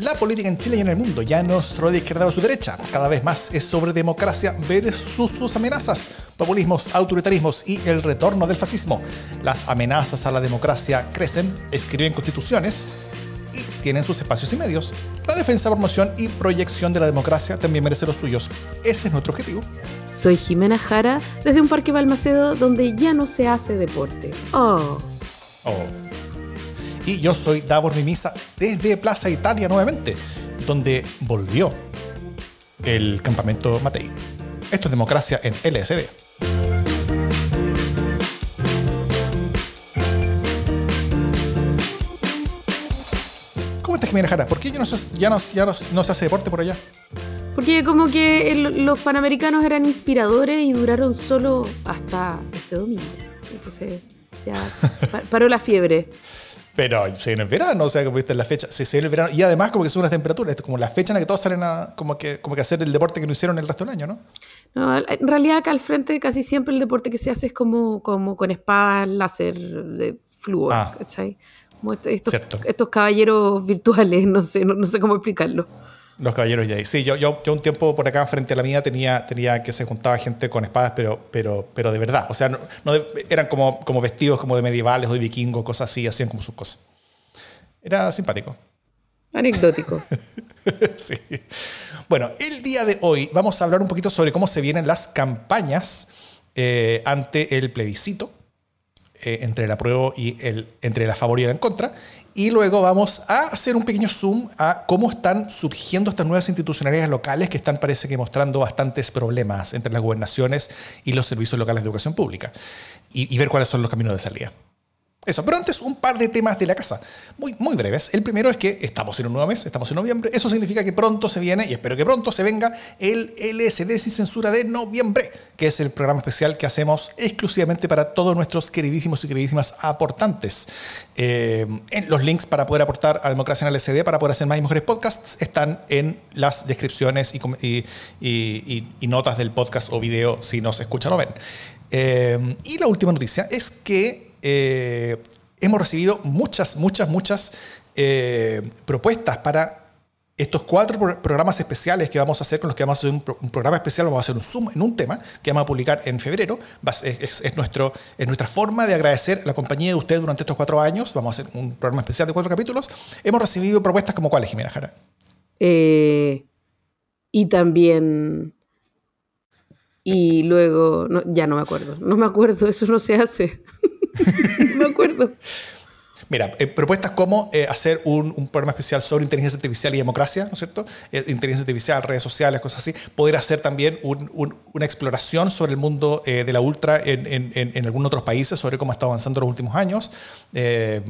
La política en Chile y en el mundo ya no es solo de izquierda o su derecha, cada vez más es sobre democracia versus sus amenazas, populismos, autoritarismos y el retorno del fascismo. Las amenazas a la democracia crecen, escriben constituciones y tienen sus espacios y medios. La defensa, promoción y proyección de la democracia también merece los suyos. Ese es nuestro objetivo. Soy Jimena Jara, desde un parque Balmacedo donde ya no se hace deporte. Oh. Oh. Y yo soy Davor Mimisa desde Plaza Italia nuevamente, donde volvió el campamento Matei. Esto es democracia en LSD. ¿Cómo estás, Jimena Jara? ¿Por qué ya no, se, ya, no, ya no se hace deporte por allá? Porque como que el- los panamericanos eran inspiradores y duraron solo hasta este domingo. Entonces ya pa- paró la fiebre. Pero se viene el verano, o sea, como viste la fecha, se, se viene el verano. Y además como que son unas temperaturas, es como la fecha en la que todos salen a como que, como que hacer el deporte que no hicieron el resto del año, ¿no? No, en realidad acá al frente casi siempre el deporte que se hace es como, como con espadas láser de flúor, Ah. ¿cachai? Como estos, estos caballeros virtuales, no sé, no, no sé cómo explicarlo. Los caballeros Jedi. Sí, yo, yo, yo un tiempo por acá frente a la mía tenía, tenía que se juntaba gente con espadas, pero, pero, pero de verdad. O sea, no, no de- eran como, como vestidos como de medievales o de vikingos, cosas así, hacían como sus cosas. Era simpático. Anecdótico. sí. Bueno, el día de hoy vamos a hablar un poquito sobre cómo se vienen las campañas eh, ante el plebiscito, eh, entre el apruebo y el, entre el a favor y el en contra. Y luego vamos a hacer un pequeño zoom a cómo están surgiendo estas nuevas institucionalidades locales que están, parece que, mostrando bastantes problemas entre las gobernaciones y los servicios locales de educación pública. Y ver cuáles son los caminos de salida. Eso, pero antes un par de temas de la casa, muy, muy breves. El primero es que estamos en un nuevo mes, estamos en noviembre. Eso significa que pronto se viene, y espero que pronto se venga, el LSD sin censura de noviembre, que es el programa especial que hacemos exclusivamente para todos nuestros queridísimos y queridísimas aportantes. Eh, los links para poder aportar a Democracia en LSD, para poder hacer más y mejores podcasts, están en las descripciones y notas del podcast o video si nos escuchan o ven. Eh, y la última noticia es que eh, hemos recibido muchas, muchas, muchas eh, propuestas para estos cuatro pro- programas especiales que vamos a hacer, con los que vamos a hacer un, pro- un programa especial, vamos a hacer un Zoom en un tema que vamos a publicar en febrero. Es, es- es nuestro, es nuestra forma de agradecer la compañía de ustedes durante estos cuatro años. Vamos a hacer un programa especial de cuatro capítulos. Hemos recibido propuestas como cuáles, Jimena Jara. Eh, y también. Y luego. no, ya no me acuerdo. No me acuerdo, eso no se hace. no acuerdo. Mira, eh, propuestas como eh, hacer un, programa especial sobre inteligencia artificial y democracia, ¿no es cierto? Eh, inteligencia artificial, redes sociales, cosas así. Poder hacer también un- un- una exploración sobre el mundo de la ultra en, en, en, en algunos otros países, sobre cómo ha estado avanzando los últimos años. Eh,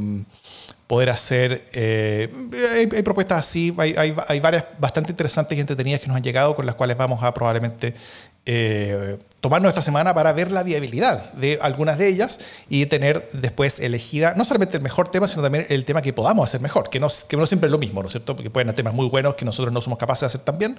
poder hacer... hay, propuestas así, hay varias bastante interesantes y entretenidas que nos han llegado, con las cuales vamos a probablemente eh, tomarnos esta semana para ver la viabilidad de algunas de ellas y tener después elegida no solamente el mejor tema, sino también el tema que podamos hacer mejor, que no, que no siempre es lo mismo, ¿no es cierto? Porque pueden haber temas muy buenos que nosotros no somos capaces de hacer tan bien.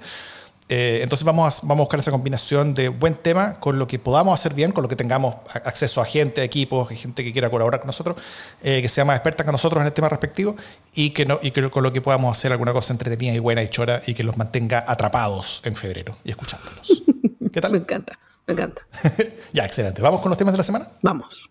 Eh, entonces vamos a, vamos a buscar esa combinación de buen tema con lo que podamos hacer bien, con lo que tengamos acceso a gente, equipos, gente que quiera colaborar con nosotros, eh, que sea más experta que nosotros en el tema respectivo y que, no, y que con lo que podamos hacer alguna cosa entretenida y buena y chora y que los mantenga atrapados en febrero y escuchándonos. ¿Qué Me tal? encanta, me encanta. ya, excelente. ¿Vamos con los temas de la semana? Vamos.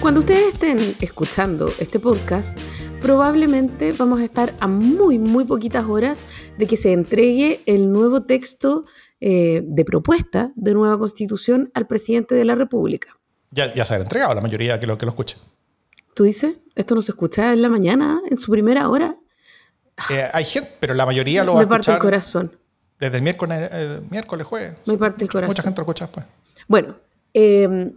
Cuando ustedes estén escuchando este podcast, probablemente vamos a estar a muy, muy poquitas horas de que se entregue el nuevo texto eh, de propuesta de nueva constitución al presidente de la República. Ya, ya se ha entregado la mayoría que lo, que lo escuche. ¿Tú dices? ¿Esto no se escucha en la mañana, en su primera hora? Eh, hay gente, pero la mayoría lo va a Me parte el corazón. desde el miércoles, eh, miércoles, jueves. Me parte el corazón. Mucha gente lo escucha después. Bueno, eh,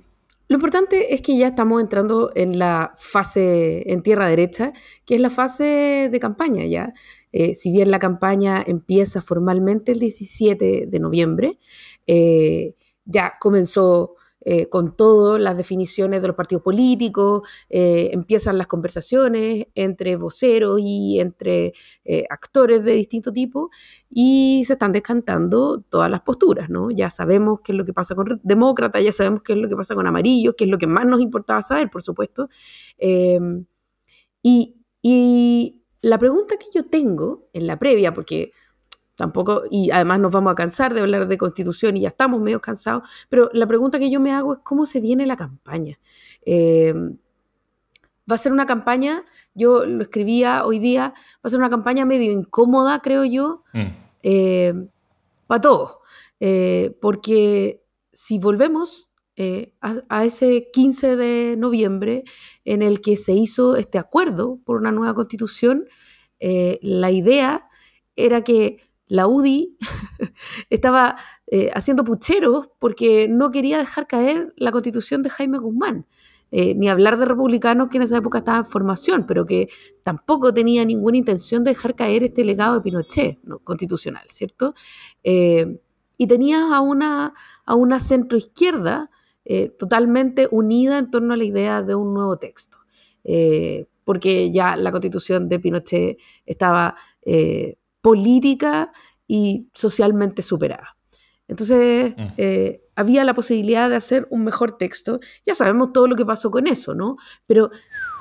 lo importante es que ya estamos entrando en la fase en tierra derecha, que es la fase de campaña ya. Eh, si bien la campaña empieza formalmente el 17 de noviembre, eh, ya comenzó eh, con todas las definiciones de los partidos políticos, eh, empiezan las conversaciones entre voceros y entre eh, actores de distinto tipo y se están descantando todas las posturas, ¿no? Ya sabemos qué es lo que pasa con demócratas, ya sabemos qué es lo que pasa con amarillos, qué es lo que más nos importaba saber, por supuesto. Em, y, y la pregunta que yo tengo en la previa, porque Tampoco, y además nos vamos a cansar de hablar de constitución y ya estamos medio cansados, pero la pregunta que yo me hago es cómo se viene la campaña. Eh, va a ser una campaña, yo lo escribía hoy día, va a ser una campaña medio incómoda, creo yo, mm. eh, para todos. Eh, porque si volvemos a, a, ese 15 de noviembre en el que se hizo este acuerdo por una nueva constitución, la idea era que la UDI estaba eh, haciendo pucheros porque no quería dejar caer la constitución de Jaime Guzmán. Eh, ni hablar de republicanos que en esa época estaban en formación, pero que tampoco tenía ninguna intención de dejar caer este legado de Pinochet constitucional, ¿cierto? Eh, y tenía a una, a una centroizquierda totalmente unida en torno a la idea de un nuevo texto, porque ya la constitución de Pinochet estaba política y socialmente superada. Entonces, mm. eh, había la posibilidad de hacer un mejor texto. Ya sabemos todo lo que pasó con eso, ¿no? Pero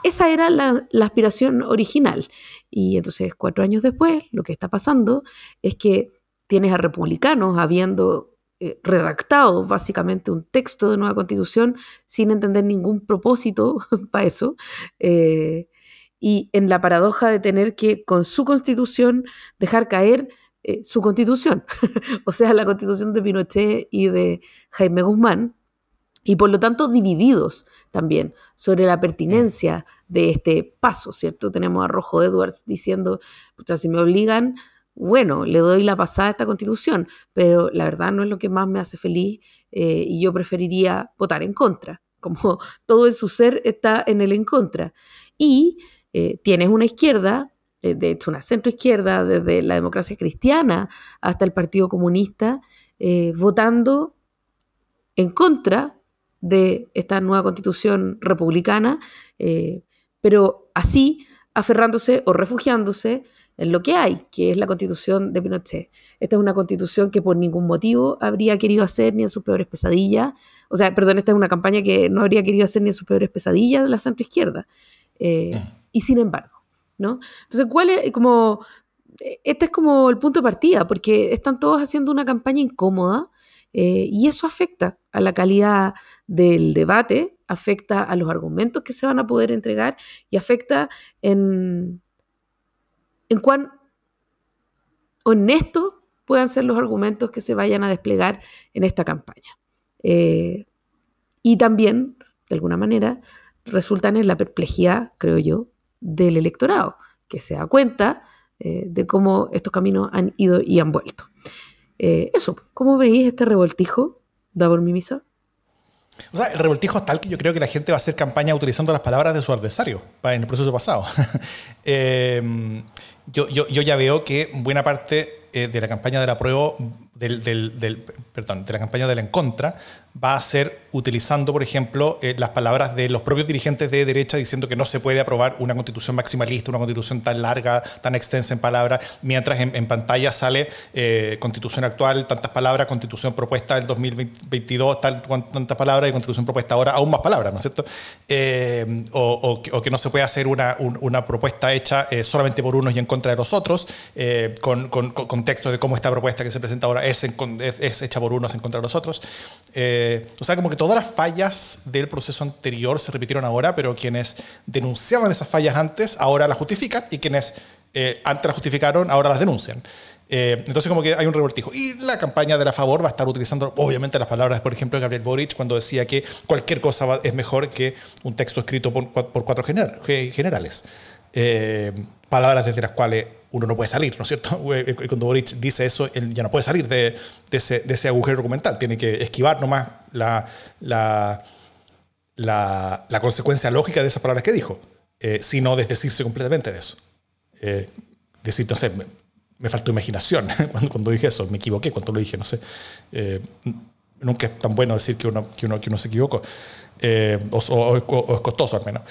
esa era la, aspiración original. Y entonces, cuatro años después, lo que está pasando es que tienes a republicanos habiendo eh, redactado básicamente un texto de nueva constitución sin entender ningún propósito para eso. Eh, y en la paradoja de tener que, con su constitución, dejar caer eh, su constitución, o sea, la constitución de Pinochet y de Jaime Guzmán, y por lo tanto divididos también sobre la pertinencia de este paso, ¿cierto? Tenemos a Rojo Edwards diciendo, pucha, si me obligan, bueno, le doy la pasada a esta constitución, pero la verdad no es lo que más me hace feliz eh, y yo preferiría votar en contra, como todo en su ser está en el en contra. Y eh, tienes una izquierda, eh, de hecho una centroizquierda, desde la democracia cristiana hasta el Partido Comunista, eh, votando en contra de esta nueva constitución republicana, pero así aferrándose o refugiándose en lo que hay, que es la constitución de Pinochet. Esta es una constitución que por ningún motivo habría querido hacer ni en sus peores pesadillas, o sea, perdón, esta es una campaña que no habría querido hacer ni en sus peores pesadillas de la centroizquierda. Mm y sin embargo, ¿no? Entonces, ¿cuál es como... Este es como el punto de partida, porque están todos haciendo una campaña incómoda eh, y eso afecta a la calidad del debate, afecta a los argumentos que se van a poder entregar y afecta en, en cuán honestos puedan ser los argumentos que se vayan a desplegar en esta campaña. Eh, y también, de alguna manera, resultan en la perplejidad, creo yo, del electorado, que se da cuenta eh, de cómo estos caminos han ido y han vuelto. Eh, eso, ¿cómo veis este revoltijo, Davor Mimisa? O sea, el revoltijo es tal que yo creo que la gente va a hacer campaña utilizando las palabras de su adversario en el proceso pasado. Eh, yo, yo, yo, ya veo que buena parte de la campaña de la prueba, del, del, perdón, de la campaña de la en contra, va a ser utilizando, por ejemplo, eh, las palabras de los propios dirigentes de derecha diciendo que no se puede aprobar una constitución maximalista, una constitución tan larga, tan extensa en palabras, mientras en, pantalla sale eh, constitución actual, tantas palabras, constitución propuesta del 2022, tal, tantas palabras y constitución propuesta ahora, aún más palabras, ¿no es cierto? Eh, o, que no se puede hacer una, una propuesta hecha solamente por unos y en contra de los otros, con, con, con, texto de cómo esta propuesta que se presenta ahora es, es, hecha por unos en contra de los otros. o sea, como que todas las fallas del proceso anterior se repitieron ahora, pero quienes denunciaban esas fallas antes ahora las justifican y quienes eh, antes las justificaron ahora las denuncian. Eh, entonces como que hay un revoltijo. Y la campaña de la favor va a estar utilizando obviamente las palabras, por ejemplo, de Gabriel Boric cuando decía que cualquier cosa es mejor que un texto escrito por, cuatro generales. Eh, palabras desde las cuales uno no puede salir, ¿no es cierto? Cuando Boric dice eso, él ya no puede salir de, ese, agujero documental, tiene que esquivar nomás la, la, consecuencia lógica de esas palabras que dijo, eh, sino desdecirse completamente de eso. Eh, decir, no sé, me, faltó imaginación cuando, cuando, dije eso, me equivoqué cuando lo dije, no sé. Eh, nunca es tan bueno decir que uno, que uno, se equivocó, o, es costoso al menos.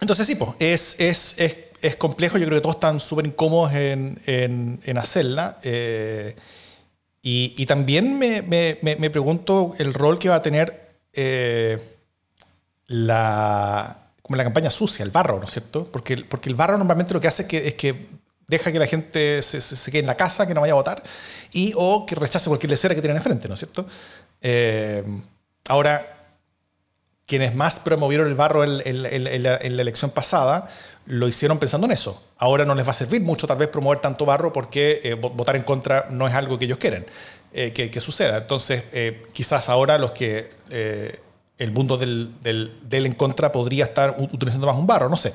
entonces sí, pues, es, es, es, es, complejo, yo creo que todos están súper incómodos en, en, en hacerla. Y, y, también me, me, me, pregunto el rol que va a tener la, como la campaña sucia, el barro, ¿no es cierto? Porque, porque el barro normalmente lo que hace es que, deja que la gente se, se, quede en la casa, que no vaya a votar, y o que rechace cualquier lecera que tienen enfrente, ¿no es cierto? Eh, ahora, quienes más promovieron el barro en, en, la, elección pasada, lo hicieron pensando en eso. Ahora no les va a servir mucho tal vez promover tanto barro porque eh, votar en contra no es algo que ellos quieren eh, que, suceda. Entonces, quizás ahora los que el mundo del, del, en contra podría estar utilizando más un barro, no sé.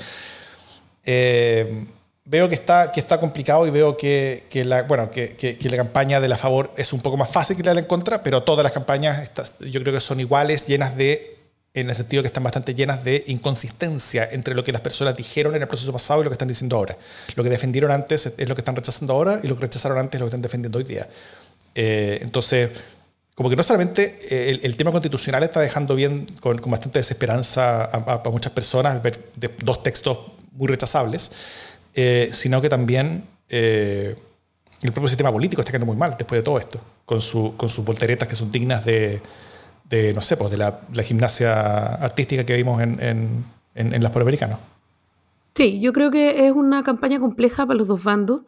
Eh, veo que está, que está complicado y veo que, la, bueno, que, la campaña de la favor es un poco más fácil que la del en contra, pero todas las campañas yo creo que son iguales, llenas de, en el sentido que están bastante llenas de inconsistencia entre lo que las personas dijeron en el proceso pasado y lo que están diciendo ahora. Lo que defendieron antes es lo que están rechazando ahora y lo que rechazaron antes es lo que están defendiendo hoy día. Eh, entonces, como que no solamente eh, el, tema constitucional está dejando bien con, bastante desesperanza a, muchas personas al ver dos textos muy rechazables, eh, sino que también eh, el propio sistema político está quedando muy mal después de todo esto, con, su, con sus volteretas que son dignas de, de no sé, pues de la, gimnasia artística que vimos en, en, en, las Panamericanas. Sí, yo creo que es una campaña compleja para los dos bandos.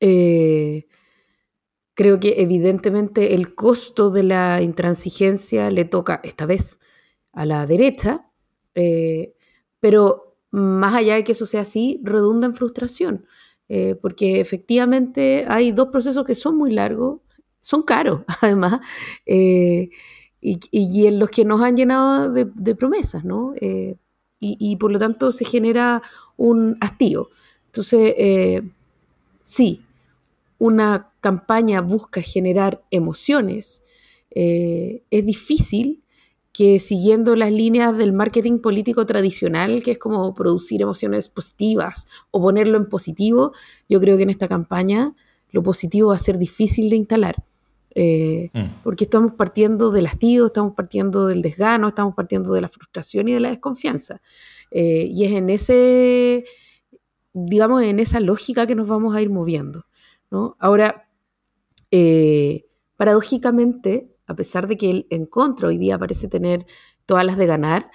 Eh, Creo que evidentemente el costo de la intransigencia le toca esta vez a la derecha, eh, pero más allá de que eso sea así, redunda en frustración, eh, porque efectivamente hay dos procesos que son muy largos, son caros además, y, en los que nos han llenado de, promesas, ¿no? Y, y, por lo tanto se genera un hastío. Entonces, sí, una campaña busca generar emociones, eh, es difícil que siguiendo las líneas del marketing político tradicional, que es como producir emociones positivas o ponerlo en positivo, yo creo que en esta campaña lo positivo va a ser difícil de instalar. Eh, mm. Porque estamos partiendo del hastío, estamos partiendo del desgano, estamos partiendo de la frustración y de la desconfianza. Eh, y es en ese, digamos, en esa lógica que nos vamos a ir moviendo. Ahora, eh, paradójicamente, a pesar de que el encuentro hoy día parece tener todas las de ganar,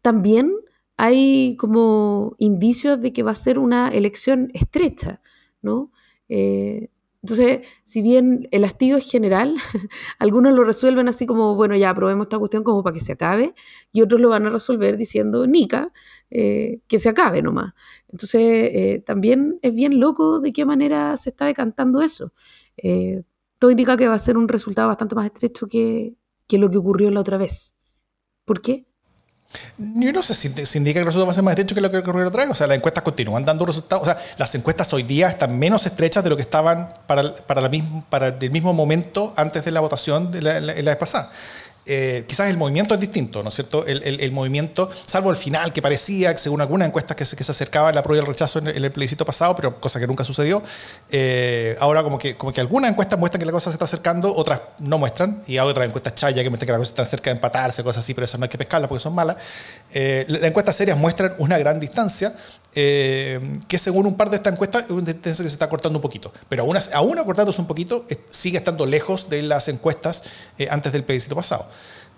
también hay como indicios de que va a ser una elección estrecha, ¿no? Eh, entonces, si bien el hastío es general, algunos lo resuelven así como, bueno, ya probemos esta cuestión como para que se acabe, y otros lo van a resolver diciendo, Nica, eh, que se acabe nomás. Entonces, eh, también es bien loco de qué manera se está decantando eso. Eh, todo indica que va a ser un resultado bastante más estrecho que, que lo que ocurrió la otra vez. ¿Por qué? Yo no sé si, indica que el resultado va a ser más estrecho que lo que ocurrió otra vez. O sea, las encuestas continúan dando resultados. O sea, las encuestas hoy día están menos estrechas de lo que estaban para, para, la para el mismo momento antes de la votación de la, la vez pasada. Eh, quizás el movimiento es distinto, ¿no es cierto? El, el, movimiento, salvo el final que parecía, según algunas encuestas, que se, que se acercaba la prueba y el rechazo en el, plebiscito pasado, pero cosa que nunca sucedió. Eh, ahora como que, como que algunas encuestas muestran que la cosa se está acercando, otras no muestran, y hay otras encuestas chaya que muestran que la cosa está cerca de empatarse, cosas así, pero esas no hay que pescarlas porque son malas. Eh, las encuestas serias muestran una gran distancia, eh, que según un par de estas encuestas, es una tendencia que se está cortando un poquito. Pero aún, aún acortándose un poquito, sigue estando lejos de las encuestas eh, antes del plebiscito pasado.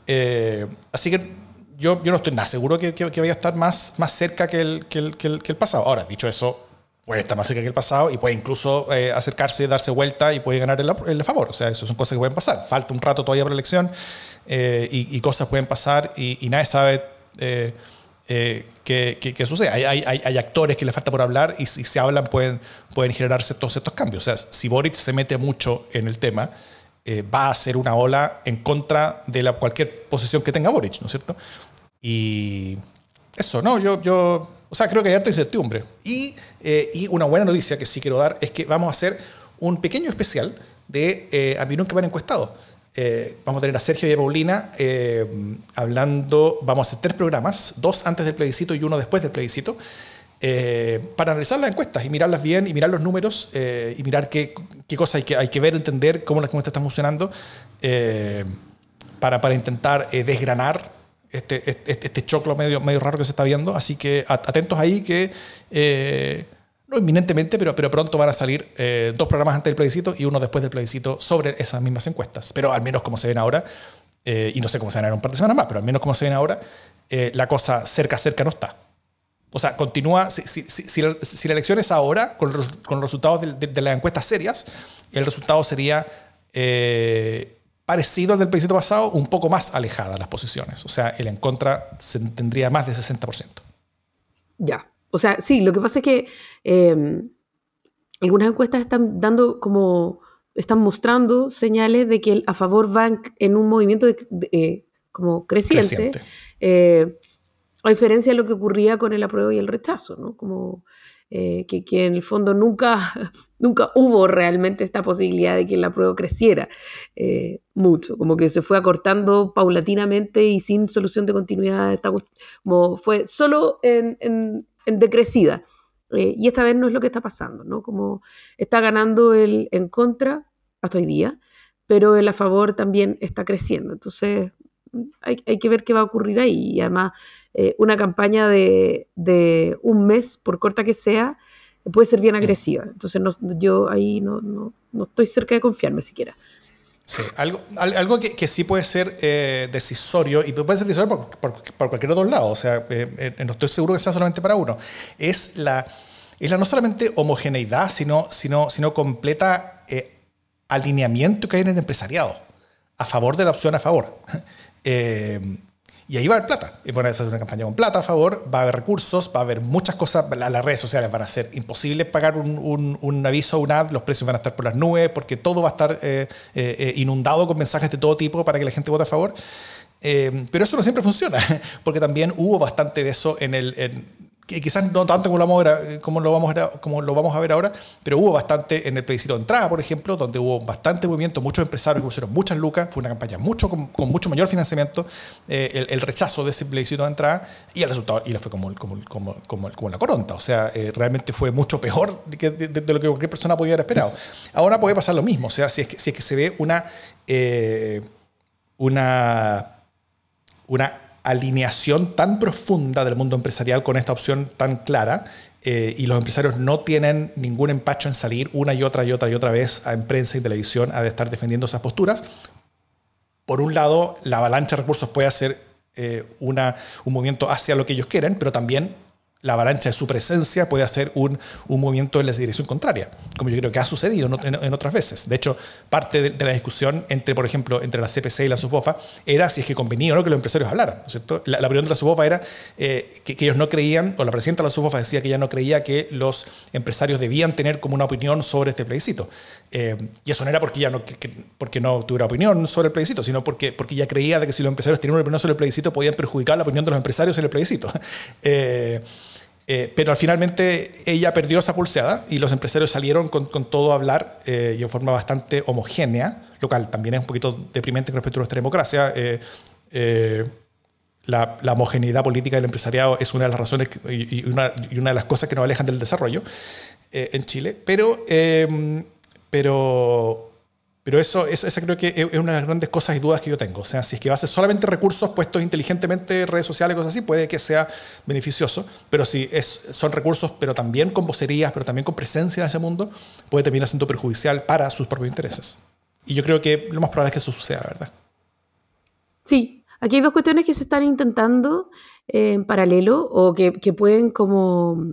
Eh, así que yo, yo no estoy nada seguro que, que, vaya a estar más, más cerca que el, que el, que, el, pasado. Ahora, dicho eso, puede estar más cerca que el pasado y puede incluso acercarse, darse vuelta y puede ganar el, el, favor. O sea, eso son cosas que pueden pasar. Falta un rato todavía para la elección y, y, cosas pueden pasar y, y nadie sabe eh, que, sucede. Hay, hay, hay, actores que le falta por hablar y si se hablan pueden, pueden generarse todos estos cambios. O sea, si Boric se mete mucho en el tema, eh, va a ser una ola en contra de la, cualquier posición que tenga Boric, ¿no es cierto? Y eso, ¿no? Yo, yo o sea, creo que hay harta incertidumbre. Y, eh, y una buena noticia que sí quiero dar es que vamos a hacer un pequeño especial de eh, A mí nunca me han encuestado eh, vamos a tener a Sergio y a Paulina eh, hablando, vamos a hacer tres programas, dos antes del plebiscito y uno después del plebiscito, eh, para analizar las encuestas y mirarlas bien y mirar los números y mirar qué, qué cosas hay que, hay que ver, entender cómo las encuestas están funcionando para, para intentar desgranar este, este, este, choclo medio, medio raro que se está viendo. Así que atentos ahí que no inminentemente, pero, pero pronto van a salir dos programas antes del plebiscito y uno después del plebiscito sobre esas mismas encuestas. Pero al menos como se ven ahora, eh, y no sé cómo se van a un par de semanas más, pero al menos como se ven ahora, eh, la cosa cerca, cerca no está. O sea, continúa, si, la, elección es ahora, con, los, resultados de, las encuestas serias, el resultado sería eh, parecido al del plebiscito pasado, un poco más alejada las posiciones. O sea, el en contra tendría más de 60%. Ya, o sea, sí, lo que pasa es que algunas encuestas están dando como están mostrando señales de que el a favor va en, un movimiento eh, como creciente, eh, a diferencia de lo que ocurría con el apruebo y el rechazo, ¿no? Como eh, que, que, en el fondo nunca, nunca hubo realmente esta posibilidad de que el apruebo creciera mucho, como que se fue acortando paulatinamente y sin solución de continuidad, como fue solo en decrecida. Eh, y esta vez no es lo que está pasando, ¿no? Como está ganando el en contra hasta hoy día, pero el a favor también está creciendo. Entonces, hay, hay que ver qué va a ocurrir ahí. Y además, eh, una campaña de, de, un mes, por corta que sea, puede ser bien agresiva. Entonces, no, yo ahí no, no, no estoy cerca de confiarme siquiera. Sí, algo, algo que, que, sí puede ser eh, decisorio, y puede ser decisorio por, por, cualquier otro lado, o sea, eh, eh, no estoy seguro que sea solamente para uno, es la, es la no solamente homogeneidad, sino, sino, sino completa alineamiento que hay en el empresariado a favor de la opción a favor. Y ahí va a haber plata. Y bueno, eso es una campaña con plata a favor, va a haber recursos, va a haber muchas cosas. Las redes sociales van a ser imposible pagar un, un, un aviso, un ad, los precios van a estar por las nubes, porque todo va a estar eh, eh, eh, inundado con mensajes de todo tipo para que la gente vote a favor. pero eso no siempre funciona, porque también hubo bastante de eso en el, que quizás no tanto como lo, vamos a ver, lo lo ahora, pero hubo bastante en el plebiscito de entrada, por ejemplo, donde hubo bastante movimiento, muchos empresarios que pusieron muchas lucas, fue una campaña mucho, con, mucho mayor financiamiento, eh, el, rechazo de ese plebiscito de entrada y el resultado, y le fue como, como, como, como, como la coronta, o sea, eh, realmente fue mucho peor de, de, lo que cualquier persona podía haber esperado. Ahora puede pasar lo mismo, o sea, si es que, si es que se ve una... Eh, una una alineación tan profunda del mundo empresarial con esta opción tan clara eh, y los empresarios no tienen ningún empacho en salir una y otra y otra y otra vez en prensa y televisión a estar defendiendo esas posturas. Por un lado, la avalancha de recursos puede hacer eh, una, un movimiento hacia lo que ellos quieren, pero también la avalancha de su presencia puede hacer un, un, movimiento en la dirección contraria, como yo creo que ha sucedido en, otras veces. De hecho, parte de, la discusión entre, por ejemplo, entre la CPC y la SUBOFA era si es que convenía o no que los empresarios hablaran. ¿cierto? La, opinión de la SUBOFA era eh, que, ellos no creían, o la presidenta de la SUBOFA decía que ella no creía que los empresarios debían tener como una opinión sobre este plebiscito. Eh, y eso no era porque ella no, porque no tuviera opinión sobre el plebiscito, sino porque, porque ella creía de que si los empresarios tenían una opinión sobre el plebiscito podían perjudicar la opinión de los empresarios en el plebiscito. Eh, eh, pero finalmente ella perdió esa pulseada y los empresarios salieron con, todo a hablar eh, y en forma bastante homogénea, local. También es un poquito deprimente con respecto a nuestra democracia. Eh, la, homogeneidad política del empresariado es una de las razones y, una, y, una, de las cosas que nos alejan del desarrollo en Chile. Pero, pero pero eso, esa creo que es una de las grandes cosas y dudas que yo tengo. O sea, si es que va a ser solamente recursos puestos inteligentemente, redes sociales, cosas así, puede que sea beneficioso. Pero si es, son recursos, pero también con vocerías, pero también con presencia en ese mundo, puede terminar siendo perjudicial para sus propios intereses. Y yo creo que lo más probable es que eso suceda, ¿verdad? Sí, aquí hay dos cuestiones que se están intentando eh, en paralelo o que, que pueden como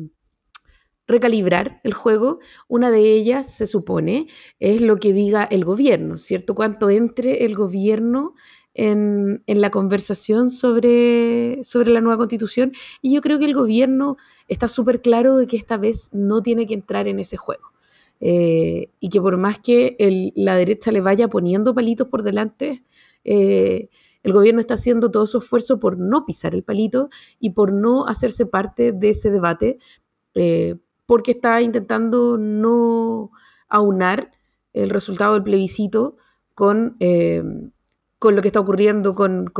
recalibrar el juego. Una de ellas, se supone, es lo que diga el gobierno, ¿cierto? Cuánto entre el gobierno en, la conversación sobre, sobre la nueva constitución. Y yo creo que el gobierno está súper claro de que esta vez no tiene que entrar en ese juego. Eh, y que por más que la derecha le vaya poniendo palitos por delante, eh, el gobierno está haciendo todo su esfuerzo por no pisar el palito y por no hacerse parte de ese debate, eh, porque está intentando no aunar el resultado del plebiscito con, eh, con lo que está ocurriendo con,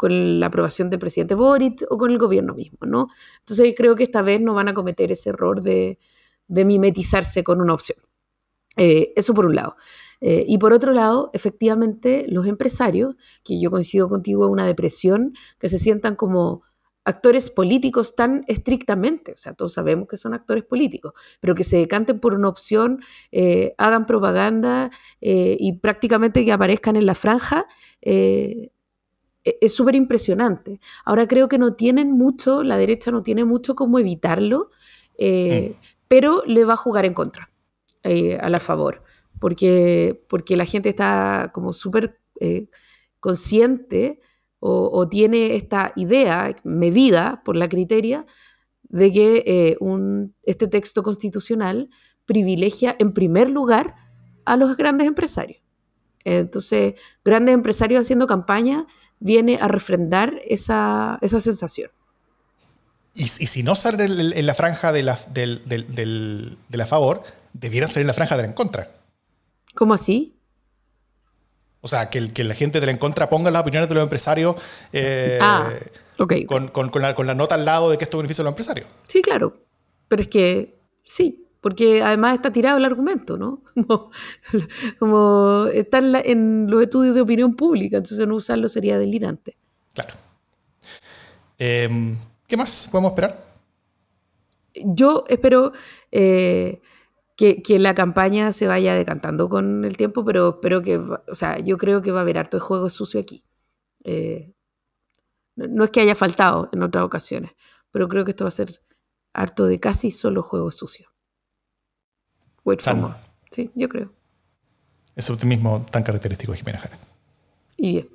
la aprobación del presidente Boric o con el gobierno mismo, ¿no? Entonces creo que esta vez no van a cometer ese error de, mimetizarse con una opción. Eh, eso por un lado. Eh, y por otro lado, efectivamente, los empresarios, que yo coincido contigo, una depresión, que se sientan como actores políticos tan estrictamente, o sea, todos sabemos que son actores políticos, pero que se decanten por una opción, eh, hagan propaganda eh, y prácticamente que aparezcan en la franja, eh, e-, es súper impresionante. Ahora creo que no tienen mucho, la derecha no tiene mucho cómo evitarlo, mm. pero le va a jugar en contra, a la favor, porque, porque la gente está como súper consciente o, tiene esta idea medida por la criteria de que eh, un, este texto constitucional privilegia en primer lugar a los grandes empresarios. Entonces, grandes empresarios haciendo campaña viene a refrendar esa, sensación. Y, si no salen en, la franja de la, del, de la favor, debieran salir en la franja de la en contra. ¿Cómo así? O sea, que, que la gente de la en contra ponga las opiniones de los empresarios eh, ah, con, con, la, con, la, nota al lado de que esto beneficia a los empresarios. Sí, claro. Pero es que sí, porque además está tirado el argumento, ¿no? Como, está en, los estudios de opinión pública, entonces no usarlo sería delirante. Claro. Em, ¿Qué más podemos esperar? Yo espero eh, que, la campaña se vaya decantando con el tiempo, pero espero que, o sea, yo creo que va a haber harto de juego sucio aquí. Eh, no es que haya faltado en otras ocasiones, pero creo que esto va a ser harto de casi solo juego sucio. Wait for Sí, yo creo. Ese optimismo tan característico de Jimena Jara. Y bien.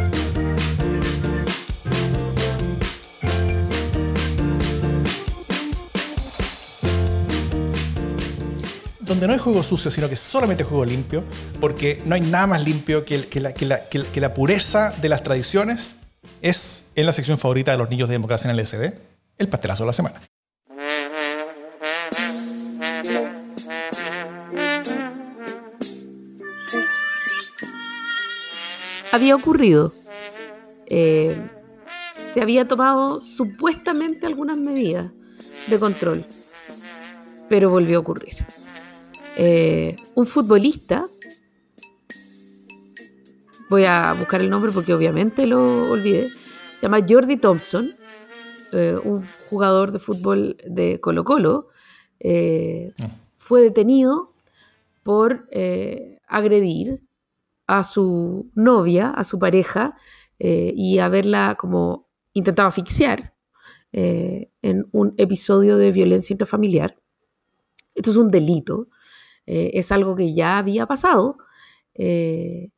donde no hay juego sucio, sino que solamente juego limpio, porque no hay nada más limpio que, la, pureza de las tradiciones, es en la sección favorita de los niños de democracia en el SD, el pastelazo de la semana. Había ocurrido. Eh, se había tomado supuestamente algunas medidas de control, pero volvió a ocurrir. Eh, un futbolista, voy a buscar el nombre porque obviamente lo olvidé, se llama Jordi Thompson, eh, un jugador de fútbol de Colo Colo, eh, ah. fue detenido por agredir a su novia, a su pareja, y haberla como intentado asfixiar en un episodio de violencia intrafamiliar. Esto es un delito eh, es algo que ya había pasado. Eh,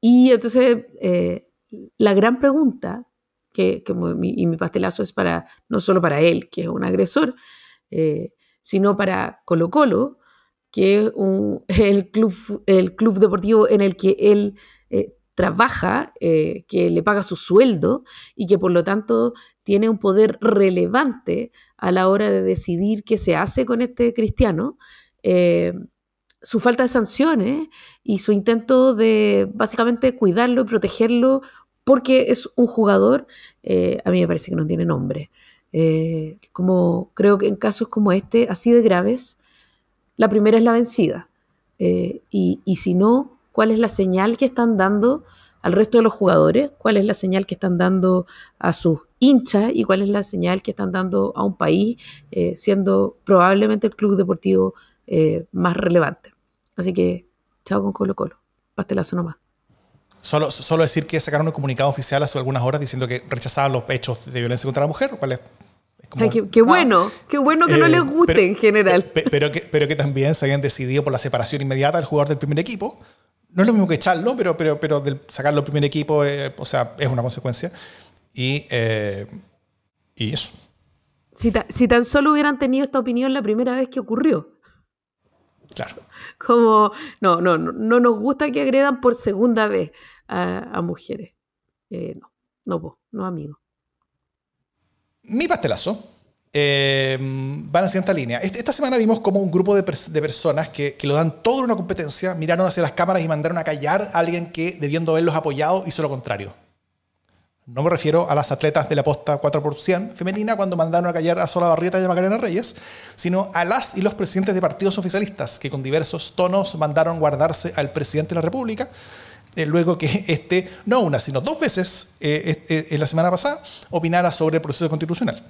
y entonces, eh, la gran pregunta, que, mi, y mi pastelazo es para, no solo para él, que es un agresor, sino para Colo Colo, que es el, club, el club deportivo en el que él trabaja, que le paga su sueldo y que por lo tanto tiene un poder relevante a la hora de decidir qué se hace con este cristiano, eh, su falta de sanciones y su intento de básicamente cuidarlo y protegerlo porque es un jugador, eh, a mí me parece que no tiene nombre. Eh, como creo que en casos como este, así de graves, la primera es la vencida. y, y si no, ¿cuál es la señal que están dando al resto de los jugadores? ¿Cuál es la señal que están dando a sus hinchas? ¿Y cuál es la señal que están dando a un país, siendo probablemente el club deportivo eh, más relevante. Así que, chao con Colo Colo. Pastelazo nomás. Solo, solo decir que sacaron un comunicado oficial hace algunas horas diciendo que rechazaban los hechos de violencia contra la mujer, cual es qué, bueno, qué bueno que no les guste en general. Pero, que, pero que también se habían decidido por la separación inmediata del jugador del primer equipo. No es lo mismo que echarlo, pero, pero, pero del sacarlo del primer equipo, eh, o sea, es una consecuencia. Y, eh, y eso. Si, si, tan solo hubieran tenido esta opinión la primera vez que ocurrió. Claro. Como, no, no, no, no nos gusta que agredan por segunda vez a, mujeres. Eh, no, no, no, amigo. Mi pastelazo eh, van hacia esta línea. Este, esta semana vimos como un grupo de, personas que, lo dan todo en una competencia, miraron hacia las cámaras y mandaron a callar a alguien que, debiendo haberlos apoyado, hizo lo contrario. No me refiero a las atletas de la posta 4 por 100 femenina cuando mandaron a callar a Sola Barrieta y a Macarena Reyes, sino a las y los presidentes de partidos oficialistas que con diversos tonos mandaron guardarse al presidente de la República, eh, luego que este, no una, sino dos veces eh, en la semana pasada, opinara sobre el proceso constitucional.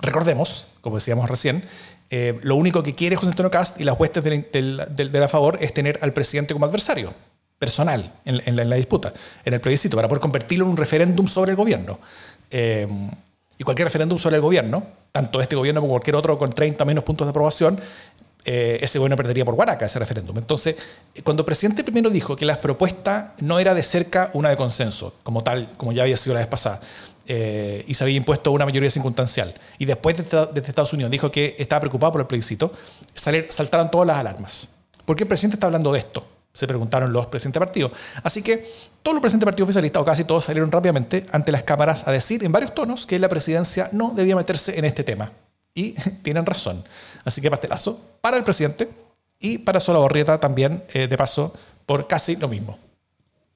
Recordemos, como decíamos recién, eh, lo único que quiere José Antonio Cast y las huestes de la, favor es tener al presidente como adversario personal en, la, disputa, en el plebiscito, para poder convertirlo en un referéndum sobre el gobierno. Eh, y cualquier referéndum sobre el gobierno, tanto este gobierno como cualquier otro con 30 menos puntos de aprobación, eh, ese gobierno perdería por Guaraca ese referéndum. Entonces, cuando el presidente primero dijo que la propuesta no era de cerca una de consenso, como tal, como ya había sido la vez pasada, eh, y se había impuesto una mayoría circunstancial. Y después desde, Estados Unidos dijo que estaba preocupado por el plebiscito, saltaron todas las alarmas. ¿Por qué el presidente está hablando de esto? Se preguntaron los presidentes de partido. Así que todos los presidentes de partido oficialistas, o casi todos, salieron rápidamente ante las cámaras a decir en varios tonos que la presidencia no debía meterse en este tema. Y tienen razón. Así que pastelazo para el presidente y para Sola Borrieta también, eh, de paso, por casi lo mismo.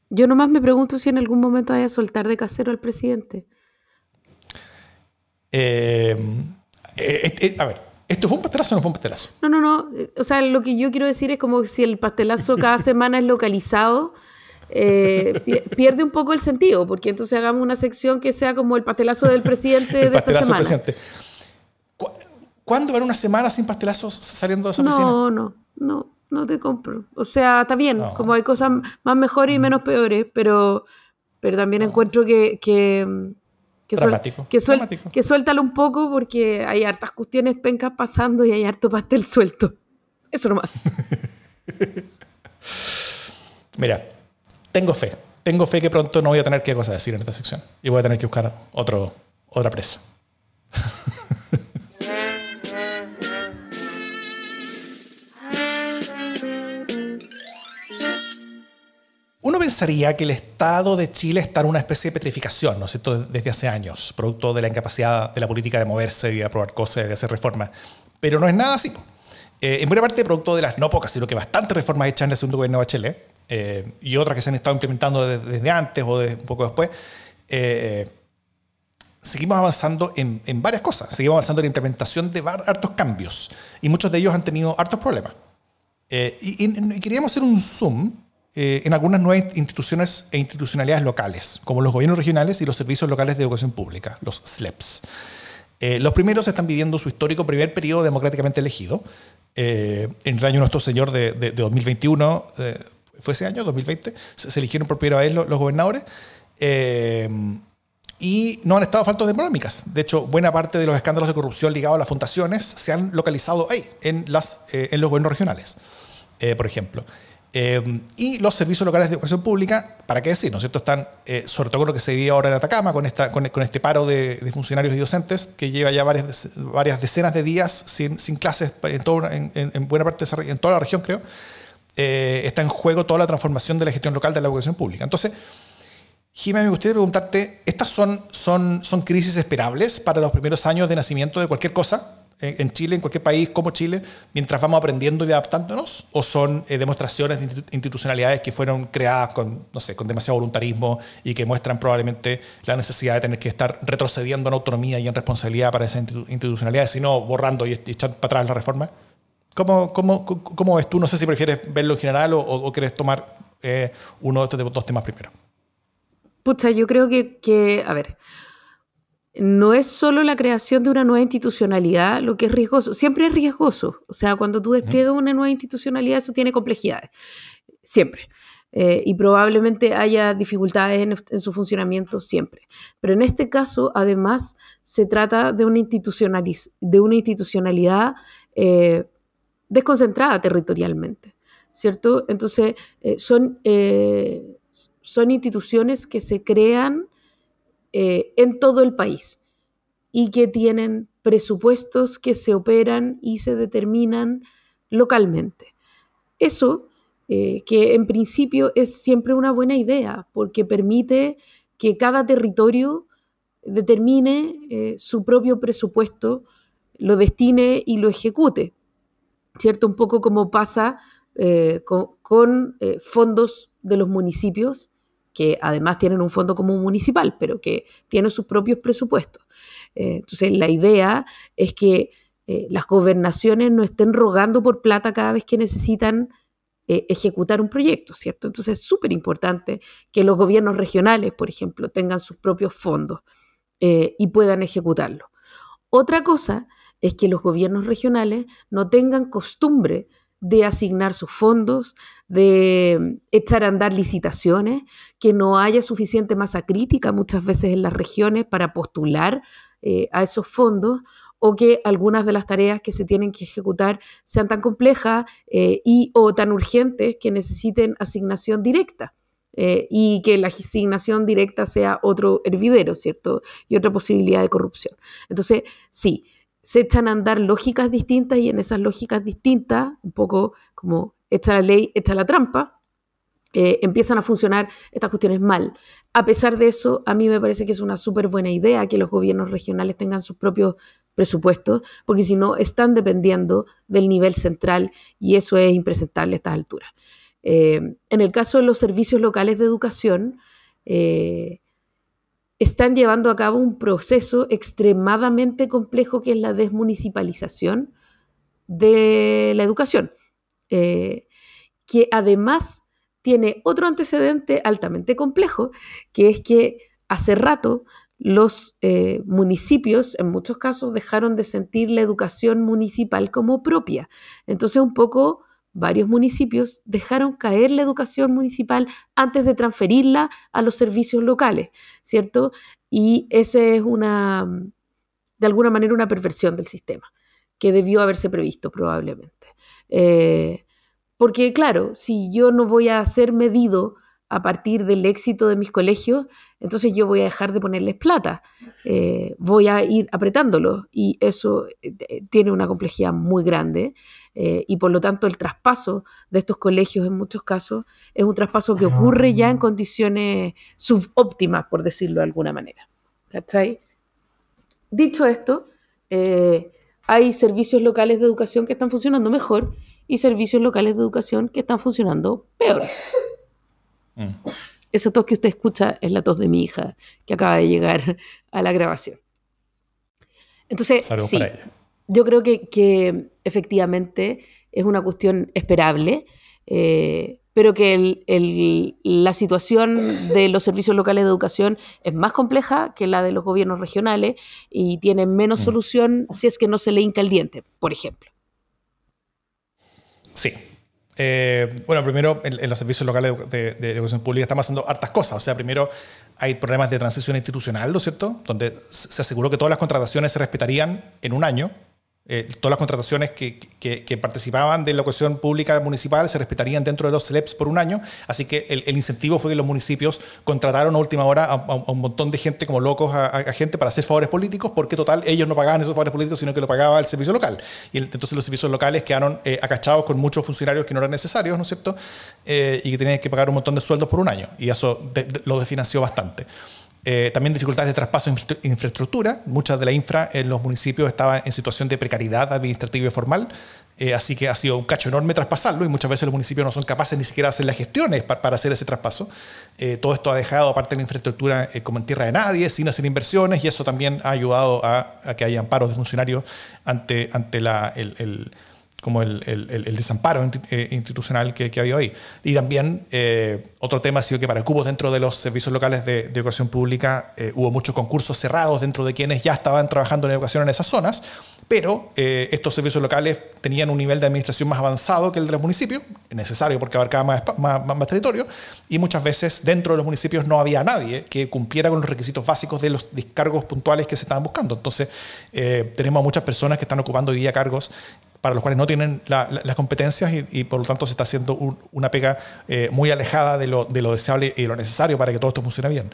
Yo nomás me pregunto si en algún momento vaya a soltar de casero al presidente. Eh, eh, a ver, ¿esto fue un pastelazo o no fue un pastelazo? No, no, no. O sea, lo que yo quiero decir es como si el pastelazo cada semana es localizado. pierde un poco el sentido, porque entonces hagamos una sección que sea como el pastelazo del presidente de esta semana. Presidente. ¿Cuándo va una semana sin pastelazos saliendo de esa oficina? No, no, no, no te compro. O sea, está bien, como hay cosas más mejores y mm. menos peores, pero, pero también encuentro que, que que, que, suéltalo un poco porque hay hartas cuestiones pencas pasando y hay harto pastel suelto. Eso nomás. Mira, tengo fe. Tengo fe que pronto no voy a tener qué cosa decir en esta sección. Y voy a tener que buscar otro, otra presa. Uno pensaría que el Estado de Chile está en una especie de petrificación, ¿no es cierto?, desde hace años, producto de la incapacidad de la política de moverse y de aprobar cosas y de hacer reformas. Pero no es nada así. Eh, en buena parte producto de las no pocas, sino que bastantes reformas hechas en el segundo gobierno de Bachelet eh, y otras que se han estado implementando desde, antes o un poco después, eh, seguimos avanzando en, varias cosas. Seguimos avanzando en la implementación de hartos cambios y muchos de ellos han tenido hartos problemas. y, y, queríamos hacer un zoom eh, en algunas nuevas instituciones e institucionalidades locales, como los gobiernos regionales y los servicios locales de educación pública, los SLEPs. Eh, los primeros están viviendo su histórico primer periodo democráticamente elegido. Eh, en el año nuestro señor de, 2021, ¿fue ese año, 2020? Se, eligieron por primera vez los, gobernadores y no han estado faltos de polémicas. De hecho, buena parte de los escándalos de corrupción ligados a las fundaciones se han localizado ahí, en, las, en los gobiernos regionales, por ejemplo. Eh, y los servicios locales de educación pública, ¿para qué decir? ¿no cierto? Están, eh, sobre todo con lo que se vive ahora en Atacama, con, esta, con, este paro de, funcionarios y docentes que lleva ya varias, varias decenas de días sin, sin clases en, todo, en, en, buena parte, de en toda la región, creo. Eh, está en juego toda la transformación de la gestión local de la educación pública. Entonces, Jiménez, me gustaría preguntarte, ¿estas son, son, son crisis esperables para los primeros años de nacimiento de cualquier cosa? En Chile, en cualquier país como Chile, mientras vamos aprendiendo y adaptándonos? ¿O son eh, demostraciones de institucionalidades que fueron creadas con, no sé, con demasiado voluntarismo y que muestran probablemente la necesidad de tener que estar retrocediendo en autonomía y en responsabilidad para esas institucionalidades, sino borrando y echando para atrás la reforma? ¿Cómo, cómo, cómo ves tú? No sé si prefieres verlo en general o, quieres tomar eh, uno de estos dos temas primero. Pucha, yo creo que a ver, no es solo la creación de una nueva institucionalidad lo que es riesgoso, siempre es riesgoso. O sea, cuando tú despliegas una nueva institucionalidad, eso tiene complejidades, siempre. Eh, y probablemente haya dificultades en, su funcionamiento siempre. Pero en este caso, además, se trata de una, de una institucionalidad eh, desconcentrada territorialmente, ¿cierto? Entonces, eh, son, son instituciones que se crean eh, en todo el país y que tienen presupuestos que se operan y se determinan localmente. Eso, eh, que en principio es siempre una buena idea, porque permite que cada territorio determine eh, su propio presupuesto lo destine y lo ejecute, ¿cierto? Un poco como pasa con, fondos de los municipios, que además tienen un fondo común municipal, pero que tienen sus propios presupuestos. entonces, la idea es que las gobernaciones no estén rogando por plata cada vez que necesitan eh, ejecutar un proyecto, ¿cierto? Entonces es súper importante que los gobiernos regionales, por ejemplo, tengan sus propios fondos eh, y puedan ejecutarlo. Otra cosa es que los gobiernos regionales no tengan costumbre de asignar sus fondos, de echar a andar licitaciones, que no haya suficiente masa crítica muchas veces en las regiones para postular eh, a esos fondos o que algunas de las tareas que se tienen que ejecutar sean tan complejas eh, y o tan urgentes que necesiten asignación directa. Eh, y que la asignación directa sea otro hervidero, ¿cierto? Y otra posibilidad de corrupción. Entonces, sí, se echan a andar lógicas distintas y en esas lógicas distintas, un poco como echa la ley, echa la trampa, eh, empiezan a funcionar estas cuestiones mal. A pesar de eso, a mí me parece que es una súper buena idea que los gobiernos regionales tengan sus propios presupuestos, porque si no, están dependiendo del nivel central y eso es impresentable a estas alturas. Eh, en el caso de los servicios locales de educación, eh, están llevando a cabo un proceso extremadamente complejo que es la desmunicipalización de la educación, que además tiene otro antecedente altamente complejo, que es que hace rato los eh, municipios, en muchos casos, dejaron de sentir la educación municipal como propia. Entonces, un poco, varios municipios dejaron caer la educación municipal antes de transferirla a los servicios locales, ¿cierto? Y ese es una, de alguna manera, una perversión del sistema, que debió haberse previsto probablemente. Eh, porque claro, si yo no voy a ser medido a partir del éxito de mis colegios, entonces yo voy a dejar de ponerles plata, eh, voy a ir apretándolo y eso eh, tiene una complejidad muy grande eh, y por lo tanto el traspaso de estos colegios en muchos casos es un traspaso que ocurre ya en condiciones subóptimas, por decirlo de alguna manera. ¿Cachai? Dicho esto, hay servicios locales de educación que están funcionando mejor y servicios locales de educación que están funcionando peor. Mm. Esa tos que usted escucha es la tos de mi hija, que acaba de llegar a la grabación. Entonces, sí, yo creo que, efectivamente es una cuestión esperable, eh, pero que la situación de los servicios locales de educación es más compleja que la de los gobiernos regionales y tiene menos mm. solución si es que no se le hinca el diente, por ejemplo. Sí. Eh, bueno, primero, en, los servicios locales de, de, educación pública estamos haciendo hartas cosas. O sea, primero hay problemas de transición institucional, ¿no es cierto? Donde se aseguró que todas las contrataciones se respetarían en un año eh, todas las contrataciones que, participaban de la cuestión pública municipal se respetarían dentro de dos CELEPS por un año, así que el, el incentivo fue que los municipios contrataron a última hora a, un montón de gente como locos a, gente para hacer favores políticos, porque total ellos no pagaban esos favores políticos, sino que lo pagaba el servicio local. Y entonces los servicios locales quedaron eh, acachados con muchos funcionarios que no eran necesarios, ¿no es cierto? Eh, y que tenían que pagar un montón de sueldos por un año, y eso lo desfinanció bastante. Eh, también dificultades de traspaso de infraestructura. Muchas de la infra en los municipios estaba en situación de precariedad administrativa y formal. Eh, así que ha sido un cacho enorme traspasarlo y muchas veces los municipios no son capaces ni siquiera de hacer las gestiones para, hacer ese traspaso. Eh, todo esto ha dejado, aparte la infraestructura, como en tierra de nadie, sin hacer inversiones y eso también ha ayudado a, que haya amparos de funcionarios ante, ante la, el como el, el, desamparo eh, institucional que, que, ha habido ahí. Y también eh, otro tema ha sido que para cubos dentro de los servicios locales de, educación pública eh, hubo muchos concursos cerrados dentro de quienes ya estaban trabajando en educación en esas zonas, pero estos servicios locales tenían un nivel de administración más avanzado que el de los municipios, necesario porque abarcaba más, más, más, territorio, y muchas veces dentro de los municipios no había nadie que cumpliera con los requisitos básicos de los descargos puntuales que se estaban buscando. Entonces, tenemos a muchas personas que están ocupando hoy día cargos para los cuales no tienen las competencias y, por lo tanto se está haciendo una pega eh, muy alejada de lo, de lo, deseable y lo necesario para que todo esto funcione bien.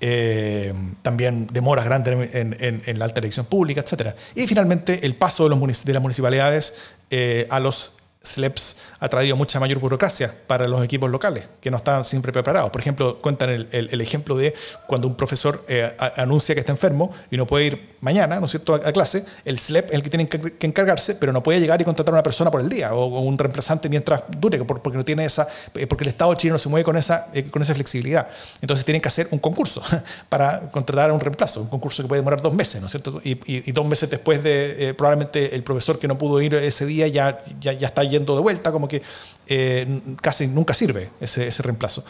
Eh, también demoras grandes en, la alta elección pública, etc. Y finalmente el paso de, los de las municipalidades eh, a los SLEPS ha traído mucha mayor burocracia para los equipos locales, que no están siempre preparados. Por ejemplo, cuentan el, ejemplo de cuando un profesor eh, anuncia que está enfermo y no puede ir mañana, ¿no es cierto?, a, clase, el SLEP es el que tiene que encargarse, pero no puede llegar y contratar a una persona por el día o, un reemplazante mientras dure, porque no tiene esa, eh, porque el Estado chileno se mueve con esa, eh, con esa flexibilidad. Entonces tienen que hacer un concurso para contratar a un reemplazo, un concurso que puede demorar dos meses, ¿no es cierto? Y, dos meses después de probablemente el profesor que no pudo ir ese día ya, ya, ya está yendo de vuelta, como que eh, casi nunca sirve ese, reemplazo.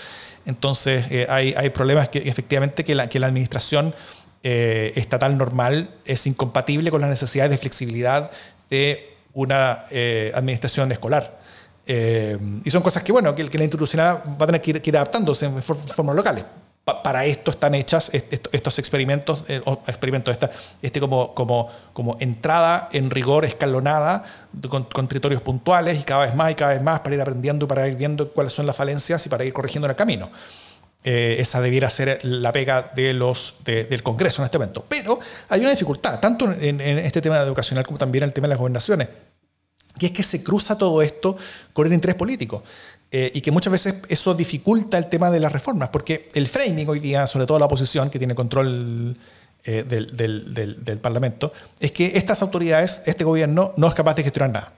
Entonces eh, hay, hay, problemas que efectivamente que la, que la administración eh, estatal normal es incompatible con las necesidades de flexibilidad de una administración escolar. y son cosas que, bueno, que, que, la institucional va a tener que ir, que ir adaptándose en formas locales para esto están hechas estos experimentos, eh, experimentos esta, este como, como, como entrada en rigor escalonada con, territorios puntuales y cada vez más y cada vez más para ir aprendiendo, para ir viendo cuáles son las falencias y para ir corrigiendo en el camino. Eh, esa debiera ser la pega de los, del Congreso en este momento. Pero hay una dificultad, tanto en, en este tema educacional como también en el tema de las gobernaciones que es que se cruza todo esto con el interés político. Eh, y que muchas veces eso dificulta el tema de las reformas, porque el framing hoy día, sobre todo la oposición, que tiene control eh, del, del, del, Parlamento, es que estas autoridades, este gobierno, no es capaz de gestionar nada.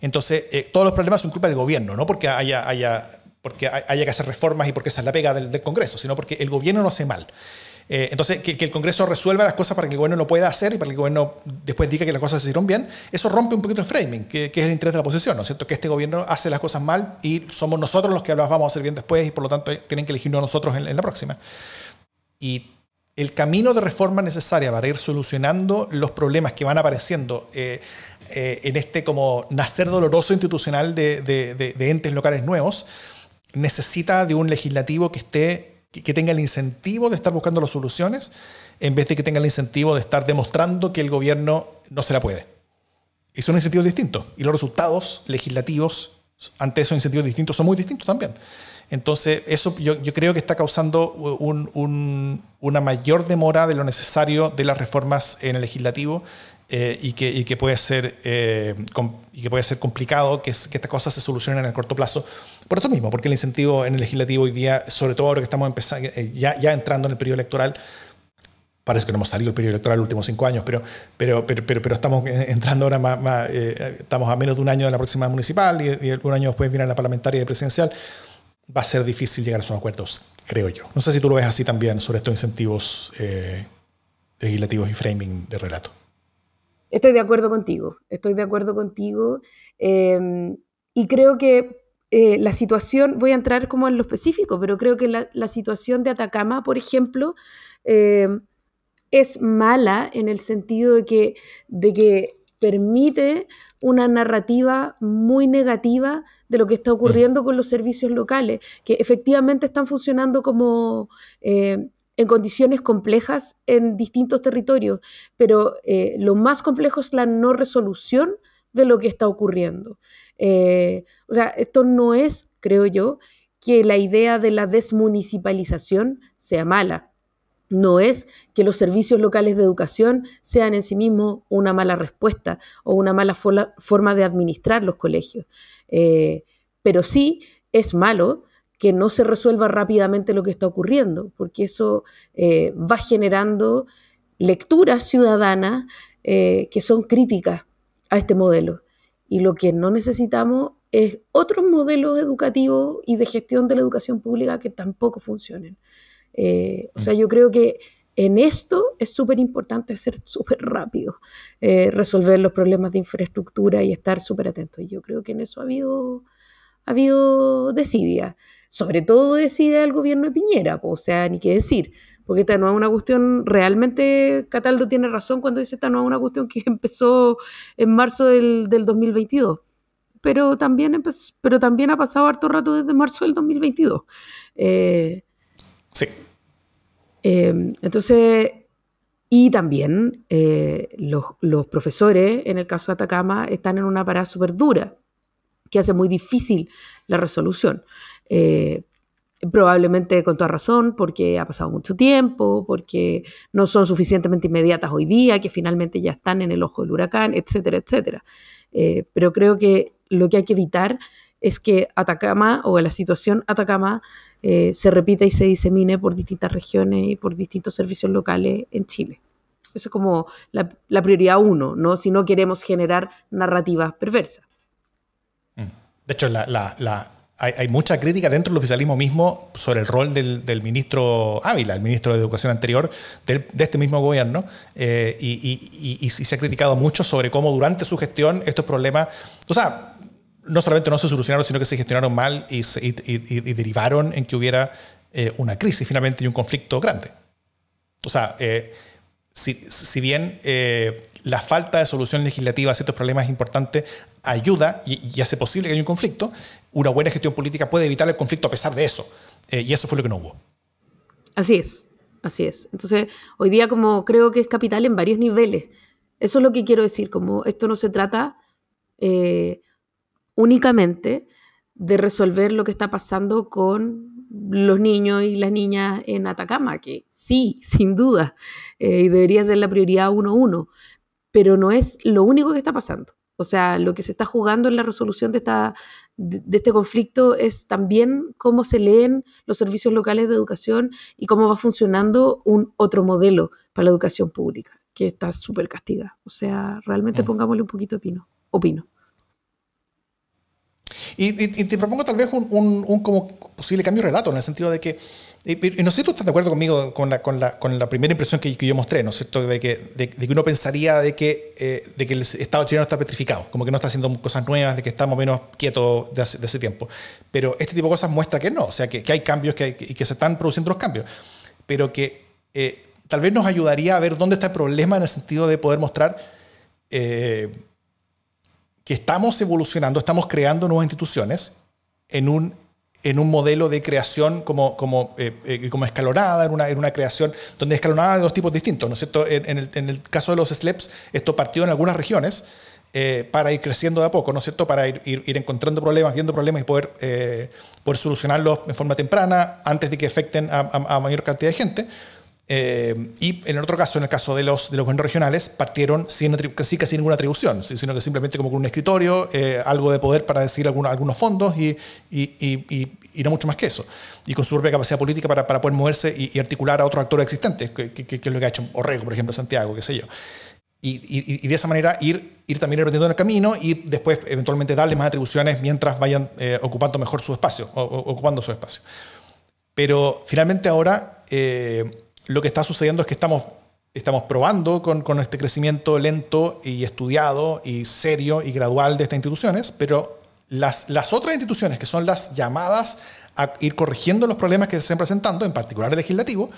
Entonces, eh, todos los problemas son culpa del gobierno, no porque haya, haya, porque haya que hacer reformas y porque esa es la pega del, Congreso, sino porque el gobierno no hace mal. Eh, entonces, que, el Congreso resuelva las cosas para que el gobierno lo pueda hacer y para que el gobierno después diga que las cosas se hicieron bien, eso rompe un poquito el framing, que, es el interés de la oposición, ¿no es cierto? Que este gobierno hace las cosas mal y somos nosotros los que las vamos a hacer bien después y por lo tanto tienen que elegirnos a nosotros en, la próxima. Y el camino de reforma necesaria para ir solucionando los problemas que van apareciendo eh, eh, en este como nacer doloroso institucional de, de, entes locales nuevos, necesita de un legislativo que esté que, tenga el incentivo de estar buscando las soluciones en vez de que tenga el incentivo de estar demostrando que el gobierno no se la puede. Y son incentivos distintos. Y los resultados legislativos ante esos incentivos distintos son muy distintos también. Entonces, eso yo, creo que está causando una mayor demora de lo necesario de las reformas en el legislativo eh, y, que, puede ser, eh, y que puede ser complicado que, que estas cosas se solucionen en el corto plazo por esto mismo, porque el incentivo en el legislativo hoy día, sobre todo ahora que estamos empezando, eh, ya, ya entrando en el periodo electoral, parece que no hemos salido del periodo electoral los últimos cinco años, pero, pero, pero, pero, estamos entrando ahora más, eh, estamos a menos de un año de la próxima municipal y, un año después viene la parlamentaria y presidencial, va a ser difícil llegar a esos acuerdos, creo yo. No sé si tú lo ves así también sobre estos incentivos eh, legislativos y framing de relato. Estoy de acuerdo contigo, estoy de acuerdo contigo y creo que eh, la situación, voy a entrar como en lo específico, pero creo que la, situación de Atacama, por ejemplo, eh, es mala en el sentido de que, de que permite una narrativa muy negativa de lo que está ocurriendo con los servicios locales, que efectivamente están funcionando como eh, en condiciones complejas en distintos territorios, pero lo más complejo es la no resolución de lo que está ocurriendo. Eh, o sea, esto no es, creo yo, que la idea de la desmunicipalización sea mala. No es que los servicios locales de educación sean en sí mismos una mala respuesta o una mala forma de administrar los colegios. Eh, pero sí es malo que no se resuelva rápidamente lo que está ocurriendo, porque eso eh, va generando lecturas ciudadanas que son críticas a este modelo. Y lo que no necesitamos es otros modelos educativos y de gestión de la educación pública que tampoco funcionen. Eh, o sea, yo creo que en esto es súper importante ser súper rápido, eh, resolver los problemas de infraestructura y estar súper atento. Y yo creo que en eso ha habido, ha. Sobre todo desidia el gobierno de Piñera, o sea, ni qué decir porque esta no es una cuestión, realmente Cataldo tiene razón cuando dice esta no es una cuestión que empezó en marzo del, 2022, pero también, pero también ha pasado harto rato desde marzo del 2022. Eh, sí. Eh, entonces, y también eh, los, profesores, en el caso de Atacama, están en una parada súper dura, que hace muy difícil la resolución probablemente con toda razón, porque ha pasado mucho tiempo, porque no son suficientemente inmediatas hoy día, que finalmente ya están en el ojo del huracán, etcétera, etcétera. Eh, pero creo que lo que hay que evitar es que Atacama o la situación Atacama eh, se repita y se disemine por distintas regiones y por distintos servicios locales en Chile. Eso es como la, prioridad uno, ¿no? si no queremos generar narrativas perversas. Mm. De hecho, hay, mucha crítica dentro del oficialismo mismo sobre el rol del, ministro Ávila, el ministro de Educación anterior de este mismo gobierno, eh, y, y, se ha criticado mucho sobre cómo durante su gestión estos problemas, o sea, no solamente no se solucionaron, sino que se gestionaron mal y, derivaron en que hubiera eh, una crisis finalmente y un conflicto grande. O sea, eh, si, bien la falta de solución legislativa a ciertos problemas importantes ayuda y, hace posible que haya un conflicto, una buena gestión política puede evitar el conflicto a pesar de eso. y eso fue lo que no hubo. Así es, así es. Entonces, hoy día como creo que es capital en varios niveles. Eso es lo que quiero decir, como esto no se trata únicamente de resolver lo que está pasando con los niños y las niñas en Atacama, que sí, sin duda, eh, debería ser la prioridad 1-1, pero no es lo único que está pasando. O sea, lo que se está jugando en la resolución de, esta, de, este conflicto es también cómo se leen los servicios locales de educación y cómo va funcionando un otro modelo para la educación pública, que está súper castigada. O sea, realmente mm. pongámosle un poquito de pino, opino. Y, te propongo tal vez un, como posible cambio de relato, en el sentido de que, y, no sé si tú estás de acuerdo conmigo con la, con la, con la primera impresión que, yo mostré, ¿no es cierto? De que, de, que uno pensaría de que, eh, de que el Estado chileno está petrificado, como que no está haciendo cosas nuevas, de que estamos menos quietos de hace, tiempo. Pero este tipo de cosas muestra que no, o sea, que, hay cambios que y que se están produciendo los cambios, pero que eh, tal vez nos ayudaría a ver dónde está el problema en el sentido de poder mostrar... Eh, que estamos evolucionando, estamos creando nuevas instituciones en un, en un modelo de creación como, como, eh, eh, como escalonada, en una, en una creación donde escalonada de dos tipos distintos, ¿no es cierto? En, el, en el, caso de los SLEPs, esto partió en algunas regiones eh, para ir creciendo de a poco, ¿no es cierto? Para ir, ir, encontrando problemas, viendo problemas y poder, poder solucionarlos en forma temprana antes de que afecten a, a mayor cantidad de gente. Eh, y en el otro caso, en el caso de los, de los gobiernos regionales, partieron sin casi, casi ninguna atribución, sino que simplemente como con un escritorio, eh, algo de poder para decir algunos, algunos fondos y, y, y, y, no mucho más que eso. Y con su propia capacidad política para, para poder moverse y, articular a otros actores existentes, que, que, es lo que ha hecho Orrego, por ejemplo, Santiago, qué sé yo. Y, de esa manera ir, ir también erotiendo en el camino y después eventualmente darle más atribuciones mientras vayan eh, ocupando mejor su espacio, o, ocupando su espacio. Pero finalmente ahora lo que está sucediendo es que estamos, estamos probando con, este crecimiento lento y estudiado y serio y gradual de estas instituciones, pero las, las otras instituciones, que son las llamadas a ir corrigiendo los problemas que se están presentando, en particular el legislativo,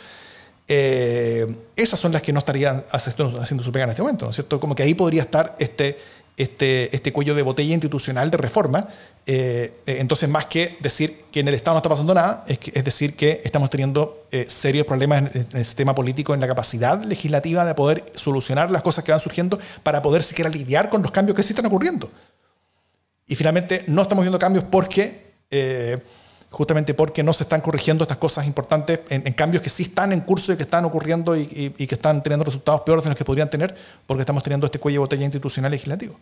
eh, esas son las que no estarían haciendo, su pega en este momento, ¿no es cierto? Como que ahí podría estar este, este, este cuello de botella institucional de reforma. Eh, eh, entonces, más que decir que en el Estado no está pasando nada, es, decir que estamos teniendo eh, serios problemas en, el sistema político, en la capacidad legislativa de poder solucionar las cosas que van surgiendo para poder siquiera lidiar con los cambios que sí están ocurriendo. Y finalmente, no estamos viendo cambios porque justamente porque no se están corrigiendo estas cosas importantes en, cambios que sí están en curso y que están ocurriendo y, que están teniendo resultados peores de los que podrían tener porque estamos teniendo este cuello de botella institucional legislativo.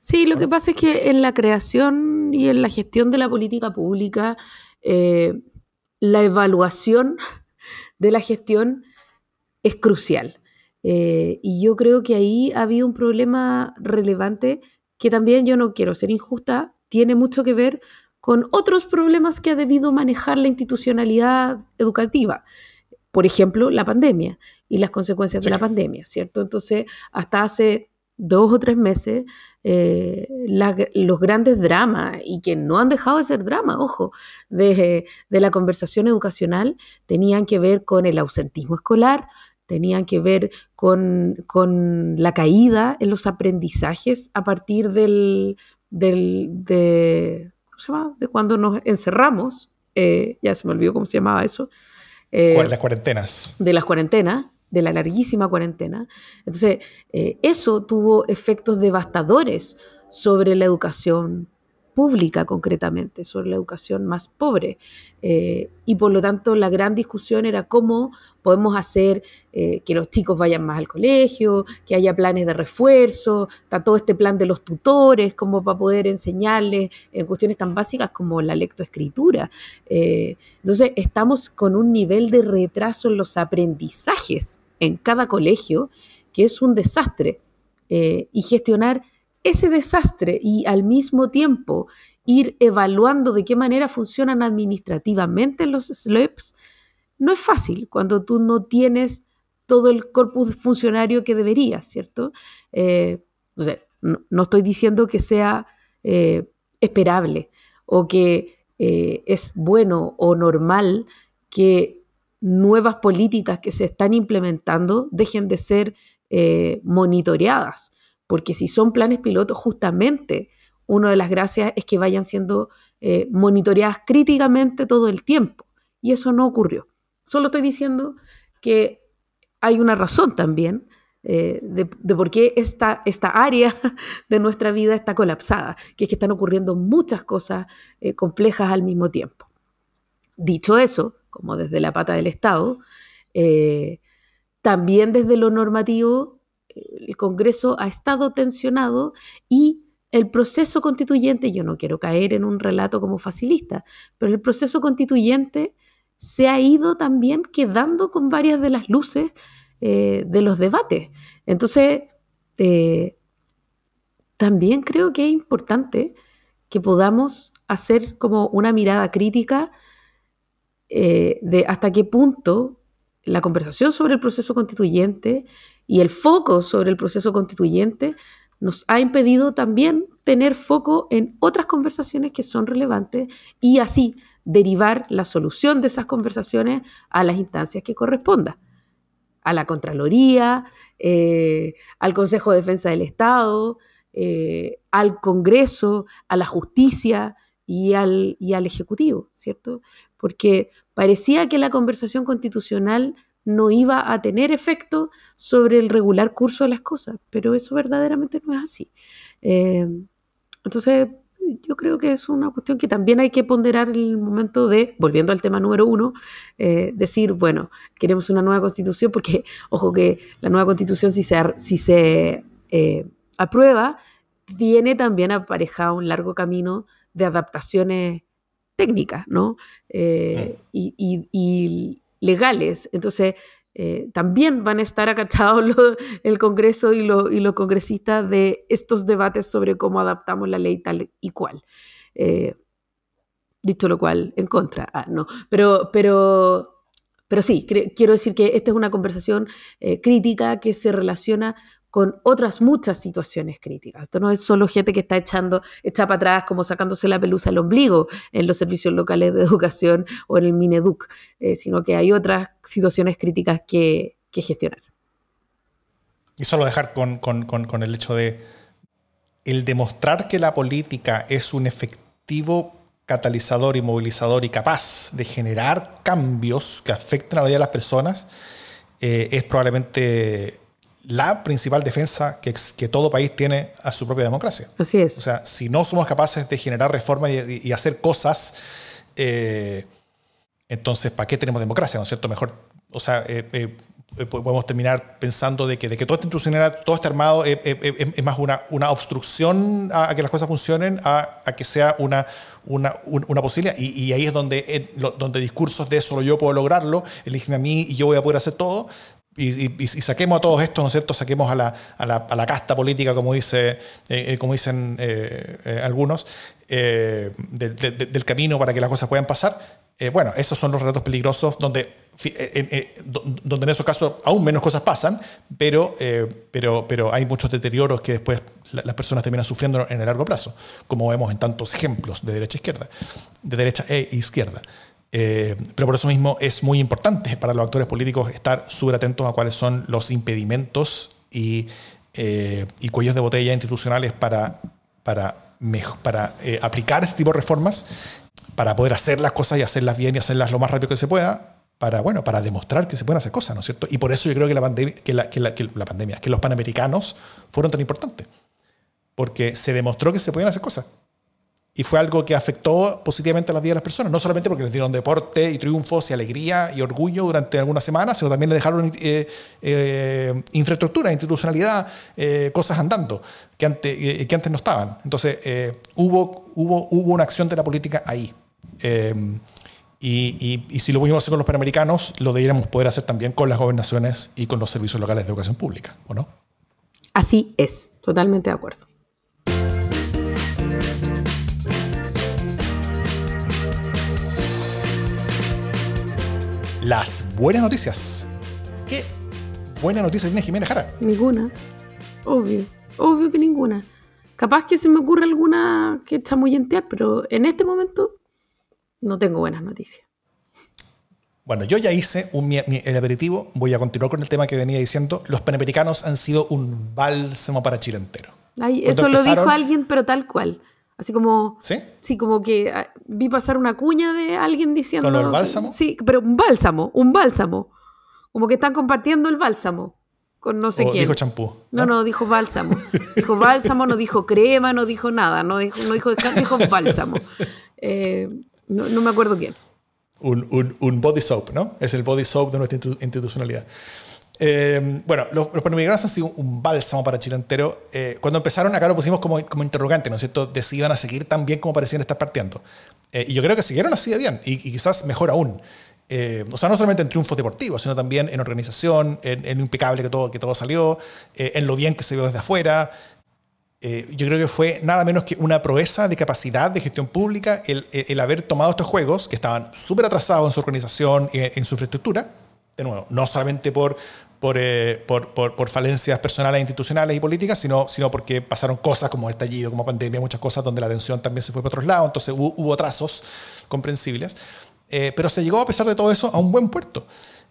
Sí, lo que pasa es que en la creación y en la gestión de la política pública, eh, la evaluación de la gestión es crucial. Eh, y yo creo que ahí había un problema relevante que también yo no quiero ser injusta, tiene mucho que ver con otros problemas que ha debido manejar la institucionalidad educativa. Por ejemplo, la pandemia y las consecuencias de la pandemia, ¿cierto? Entonces, hasta hace dos o tres meses, eh, los grandes dramas, y que no han dejado de ser drama, ojo, de, la conversación educacional, tenían que ver con el ausentismo escolar, tenían que ver con, la caída en los aprendizajes a partir del, del, de, se llama? De cuando nos encerramos, eh, ya se me olvidó cómo se llamaba eso. Eh, las cuarentenas. De las cuarentenas, de la larguísima cuarentena. Entonces, eh, eso tuvo efectos devastadores sobre la educación pública concretamente, sobre la educación más pobre. Eh, y por lo tanto la gran discusión era cómo podemos hacer eh, que los chicos vayan más al colegio, que haya planes de refuerzo, está todo este plan de los tutores, como para poder enseñarles en cuestiones tan básicas como la lectoescritura. Eh, entonces estamos con un nivel de retraso en los aprendizajes en cada colegio que es un desastre. y gestionar ese desastre y al mismo tiempo ir evaluando de qué manera funcionan administrativamente los SLEPs, no es fácil cuando tú no tienes todo el corpus funcionario que deberías, ¿cierto? Eh, no, estoy diciendo que sea eh, esperable o que eh, es bueno o normal que nuevas políticas que se están implementando dejen de ser monitoreadas porque si son planes pilotos, justamente una de las gracias es que vayan siendo eh, monitoreadas críticamente todo el tiempo. Y eso no ocurrió. Solo estoy diciendo que hay una razón también eh, de, por qué esta, esta, área de nuestra vida está colapsada, que es que están ocurriendo muchas cosas eh, complejas al mismo tiempo. Dicho eso, como desde la pata del Estado, también desde lo normativo el Congreso ha estado tensionado y el proceso constituyente, yo no quiero caer en un relato como facilista, pero el proceso constituyente se ha ido también quedando con varias de las luces eh, de los debates. Entonces, eh, también creo que es importante que podamos hacer como una mirada crítica eh, de hasta qué punto la conversación sobre el proceso constituyente y el foco sobre el proceso constituyente nos ha impedido también tener foco en otras conversaciones que son relevantes y así derivar la solución de esas conversaciones a las instancias que correspondan, a la Contraloría, eh, al Consejo de Defensa del Estado, eh, al Congreso, a la justicia y al, y al Ejecutivo, ¿cierto? Porque parecía que la conversación constitucional no iba a tener efecto sobre el regular curso de las cosas, pero eso verdaderamente no es así. Eh, entonces, yo creo que es una cuestión que también hay que ponderar en el momento de, volviendo al tema número uno, eh, decir, bueno, queremos una nueva constitución, porque, ojo que la nueva constitución, si se, si se eh, aprueba, tiene también aparejado un largo camino de adaptaciones técnicas, ¿no? y, legales. Entonces, eh, también van a estar acachados el Congreso y, los congresistas de estos debates sobre cómo adaptamos la ley tal y cual. Eh, dicho lo cual, en contra. Ah, no, pero, pero, pero sí, quiero decir que esta es una conversación eh, crítica que se relaciona con otras muchas situaciones críticas. Esto no es solo gente que está echando, echa para atrás como sacándose la pelusa al ombligo en los servicios locales de educación o en el Mineduc, eh, sino que hay otras situaciones críticas que, gestionar. Y solo dejar con, con, el hecho de el demostrar que la política es un efectivo catalizador y movilizador y capaz de generar cambios que afecten a la vida de las personas, eh, es probablemente la principal defensa que, que, todo país tiene a su propia democracia. Así es. O sea, si no somos capaces de generar reformas y, hacer cosas, eh, entonces, ¿para qué tenemos democracia? ¿No es cierto? Mejor, o sea, eh, eh, podemos terminar pensando de que, de que todo este institucional, todo este armado es, más una, una obstrucción a, que las cosas funcionen, a, a que sea una, una, una posibilidad. Y, y, ahí es donde, donde discursos de solo yo puedo lograrlo, eligen a mí y yo voy a poder hacer todo, y, saquemos a todos estos, ¿no es cierto? Saquemos a la, a la, a la casta política, como, dice, eh, eh, como dicen eh, algunos, del camino para que las cosas puedan pasar. bueno, esos son los relatos peligrosos donde, donde en esos casos aún menos cosas pasan, pero, pero, pero hay muchos deterioros que después las personas terminan sufriendo en el largo plazo, como vemos en tantos ejemplos de derecha a izquierda, de derecha e izquierda. Eh, pero por eso mismo es muy importante para los actores políticos estar súper atentos a cuáles son los impedimentos y, eh, y cuellos de botella institucionales para, para, para eh, aplicar este tipo de reformas, para poder hacer las cosas y hacerlas bien y hacerlas lo más rápido que se pueda, para, bueno, para demostrar que se pueden hacer cosas, ¿no es cierto? Y por eso yo creo que la, que la, que la, que la pandemia, que los panamericanos fueron tan importantes, porque se demostró que se podían hacer cosas y fue algo que afectó positivamente a la vida de las personas, no solamente porque les dieron deporte y triunfos y alegría y orgullo durante algunas semanas, sino también le dejaron eh, eh, infraestructura, institucionalidad, eh, cosas andando que antes, que antes no estaban. Entonces, hubo, hubo, hubo una acción de la política ahí. Y, y, si lo pudimos hacer con los panamericanos, lo deberíamos poder hacer también con las gobernaciones y con los servicios locales de educación pública, ¿o no? Así es, totalmente de acuerdo. Las buenas noticias. ¿Qué buena noticia tiene Jimena Jara? Ninguna. Obvio. Obvio que ninguna. Capaz que se me ocurre alguna que chamullentear, pero en este momento no tengo buenas noticias. Bueno, yo ya hice el aperitivo. Voy a continuar con el tema que venía diciendo. Los panamericanos han sido un bálsamo para Chile entero. eso lo dijo alguien, pero tal cual. Así como. ¿Sí? Sí, como que ah, vi pasar una cuña de alguien diciendo. ¿Con el bálsamo? Sí, pero un bálsamo, un bálsamo. Como que están compartiendo el bálsamo con no sé quién. Dijo champú. ¿no? ¿no? dijo bálsamo. Dijo bálsamo, no dijo crema, no dijo nada. No dijo, no dijo, dijo bálsamo. Eh, no, no, me acuerdo quién. Un, un, un, body soap, ¿no? Es el body soap de nuestra institucionalidad. Eh, bueno, los, los panamericanos han sido un bálsamo para Chile entero. Eh, cuando empezaron, acá lo pusimos como, como interrogante, ¿no es cierto? De si iban a seguir tan bien como parecían estar partiendo. Eh, y yo creo que siguieron así de bien, y, quizás mejor aún. o sea, no solamente en triunfos deportivos, sino también en organización, en, lo impecable que todo, que todo salió, en lo bien que se vio desde afuera. yo creo que fue nada menos que una proeza de capacidad de gestión pública el, el haber tomado estos juegos que estaban súper atrasados en su organización, en, en su infraestructura, de nuevo, no solamente por, eh, por, por, por, falencias personales, institucionales y políticas, sino, sino porque pasaron cosas como estallido, como pandemia, muchas cosas donde la atención también se fue por otros lados, entonces hubo, hubo trazos comprensibles. Eh, pero se llegó, a pesar de todo eso, a un buen puerto.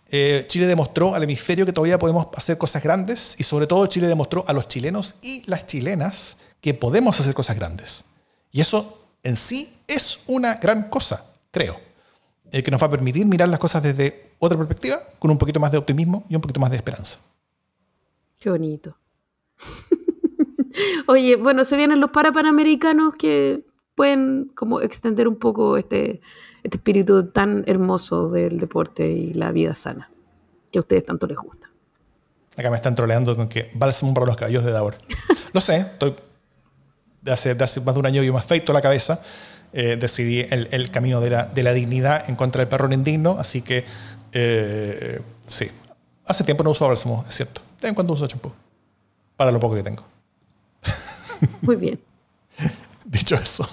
Eh, Chile demostró al hemisferio que todavía podemos hacer cosas grandes y sobre todo Chile demostró a los chilenos y las chilenas que podemos hacer cosas grandes. Y eso en sí es una gran cosa, creo. Eh, que nos va a permitir mirar las cosas desde otra perspectiva, con un poquito más de optimismo y un poquito más de esperanza. Qué bonito. Oye, bueno, se vienen los parapanamericanos que pueden como extender un poco este, este espíritu tan hermoso del deporte y la vida sana, que a ustedes tanto les gusta. Acá me están troleando con que bálsamo para los caballos de Davor. Lo sé, estoy de hace, de hace más de un año y más feito la cabeza. Eh, decidí el, camino de la, de la, dignidad en contra del perro indigno, así que eh, sí, hace tiempo no uso bálsamo, es cierto. De en cuando uso champú, para lo poco que tengo. Muy bien. Dicho eso,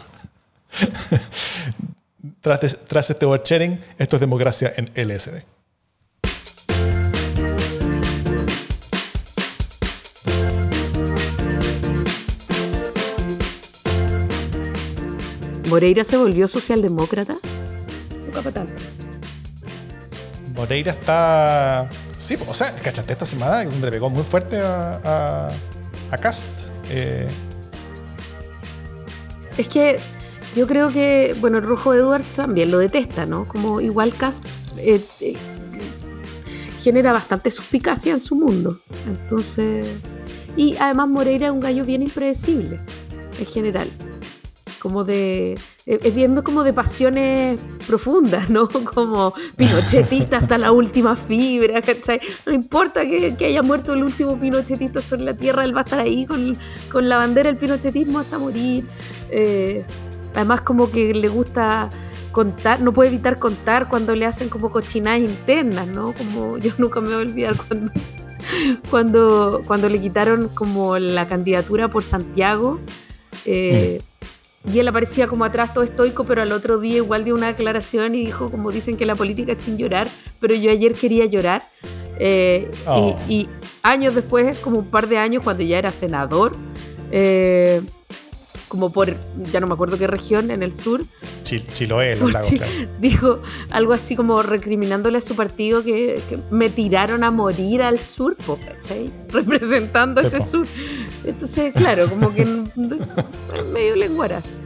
tras, tras este sharing, esto es democracia en LSD. ¿Moreira se volvió socialdemócrata? Nunca para tanto. Moreira está. Sí, o sea, cachaste esta semana donde le pegó muy fuerte a, a, Cast. Eh. Es que yo creo que, bueno, el Rojo Edwards también lo detesta, ¿no? Como igual Cast eh, eh, genera bastante suspicacia en su mundo. Entonces. Y además Moreira es un gallo bien impredecible, en general como de es bien como de pasiones profundas, ¿no? Como pinochetista hasta la última fibra, ¿cachai? No importa que, haya muerto el último pinochetista sobre la tierra, él va a estar ahí con, la bandera del pinochetismo hasta morir. Eh, además como que le gusta contar, no puede evitar contar cuando le hacen como cochinadas internas, ¿no? Como yo nunca me voy a olvidar cuando, cuando, cuando le quitaron como la candidatura por Santiago. Eh, mm y él aparecía como atrás todo estoico, pero al otro día igual dio una declaración y dijo, como dicen que la política es sin llorar, pero yo ayer quería llorar. Eh, oh. y, años después, como un par de años, cuando ya era senador, eh, como por, ya no me acuerdo qué región, en el sur. Chiloé, los lagos, Dijo algo así como recriminándole a su partido que, me tiraron a morir al sur, ¿cachai? Representando ese sur. Entonces, claro, como que medio lenguaras.